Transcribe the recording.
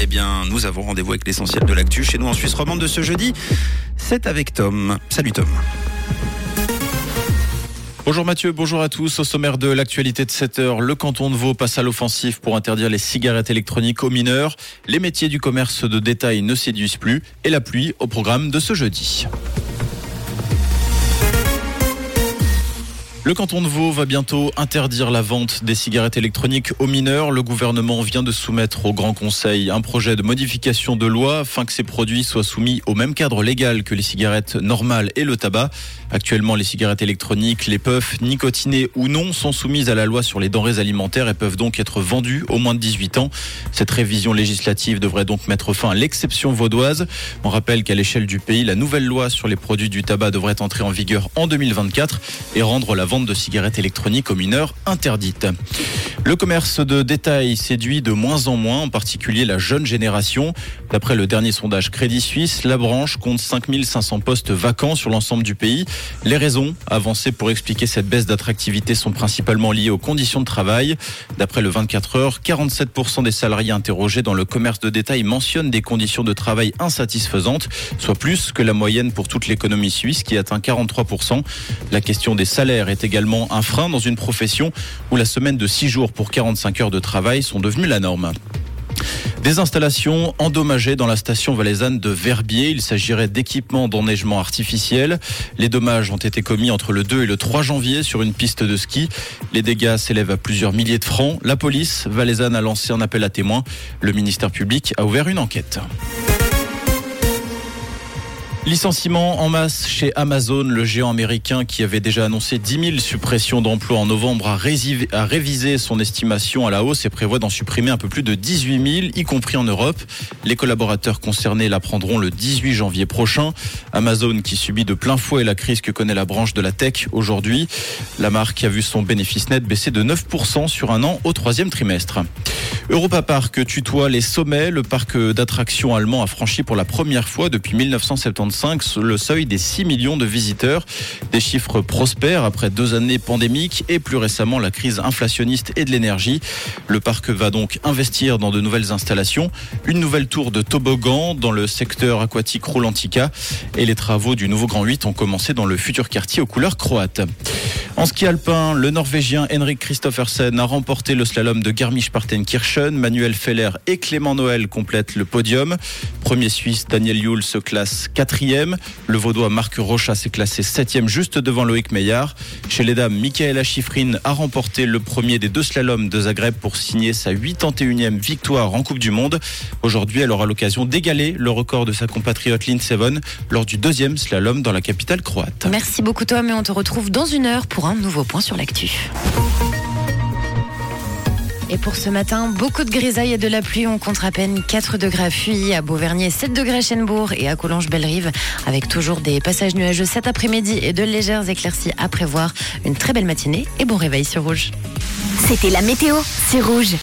eh bien, nous avons rendez-vous avec l'essentiel de l'actu chez nous en Suisse romande de ce jeudi. C'est avec Tom. Salut Tom. Bonjour Mathieu, bonjour à tous. Au sommaire de l'actualité de 7 heures, le canton de Vaud passe à l'offensive pour interdire les cigarettes électroniques aux mineurs. Les métiers du commerce de détail ne séduisent plus et la pluie au programme de ce jeudi. Le canton de Vaud va bientôt interdire la vente des cigarettes électroniques aux mineurs. Le gouvernement vient de soumettre au Grand Conseil un projet de modification de loi afin que ces produits soient soumis au même cadre légal que les cigarettes normales et le tabac. Actuellement, les cigarettes électroniques, les puffs, nicotinées ou non, sont soumises à la loi sur les denrées alimentaires et peuvent donc être vendues au moins de 18 ans. Cette révision législative devrait donc mettre fin à l'exception vaudoise. On rappelle qu'à l'échelle du pays, la nouvelle loi sur les produits du tabac devrait entrer en vigueur en 2024 et rendre la vente de cigarettes électroniques aux mineurs interdite. Le commerce de détail séduit de moins en moins, en particulier la jeune génération. D'après le dernier sondage Crédit Suisse, la branche compte 5500 postes vacants sur l'ensemble du pays. Les raisons avancées pour expliquer cette baisse d'attractivité sont principalement liées aux conditions de travail. D'après le 24 heures, 47% des salariés interrogés dans le commerce de détail mentionnent des conditions de travail insatisfaisantes, soit plus que la moyenne pour toute l'économie suisse qui atteint 43%. La question des salaires est également un frein dans une profession où la semaine de 6 jours pour 45 heures de travail sont devenues la norme. Des installations endommagées dans la station valaisanne de Verbier. Il s'agirait d'équipements d'enneigement artificiel. Les dommages ont été commis entre le 2 et le 3 janvier sur une piste de ski. Les dégâts s'élèvent à plusieurs milliers de francs. La police valaisanne a lancé un appel à témoins. Le ministère public a ouvert une enquête. Licenciement en masse chez Amazon, le géant américain qui avait déjà annoncé 10 000 suppressions d'emplois en novembre a, révisé son estimation à la hausse et prévoit d'en supprimer un peu plus de 18 000, y compris en Europe. Les collaborateurs concernés l'apprendront le 18 janvier prochain. Amazon qui subit de plein fouet la crise que connaît la branche de la tech aujourd'hui. La marque a vu son bénéfice net baisser de 9% sur un an au troisième trimestre. Europa Park tutoie les sommets. Le parc d'attractions allemand a franchi pour la première fois depuis 1975 le seuil des 6 millions de visiteurs. Des chiffres prospères après deux années pandémiques et plus récemment la crise inflationniste et de l'énergie. Le parc va donc investir dans de nouvelles installations, une nouvelle tour de toboggan dans le secteur aquatique Rolantica et les travaux du nouveau Grand 8 ont commencé dans le futur quartier aux couleurs croates. En ski alpin, le Norvégien Henrik Christoffersen a remporté le slalom de Garmisch-Partenkirchen. Manuel Feller et Clément Noël complètent le podium. Premier Suisse, Daniel Yule se classe quatrième. Le Vaudois Marc Rocha s'est classé septième juste devant Loïc Meillard. Chez les dames, Michaela Schifrin a remporté le premier des deux slaloms de Zagreb pour signer sa 81e victoire en Coupe du Monde. Aujourd'hui, elle aura l'occasion d'égaler le record de sa compatriote Lynn Seven lors du deuxième slalom dans la capitale croate. Merci beaucoup Tom et on te retrouve dans une heure pour un nouveau point sur l'actu. Et pour ce matin, beaucoup de grisailles et de la pluie. On compte à peine 4 degrés à à Beauvernier, 7 degrés à Chenebourg et à Collonges-Bellerive, avec toujours des passages nuageux cet après-midi et de légères éclaircies à prévoir. Une très belle matinée et bon réveil sur Rouge. C'était la météo, c'est Rouge.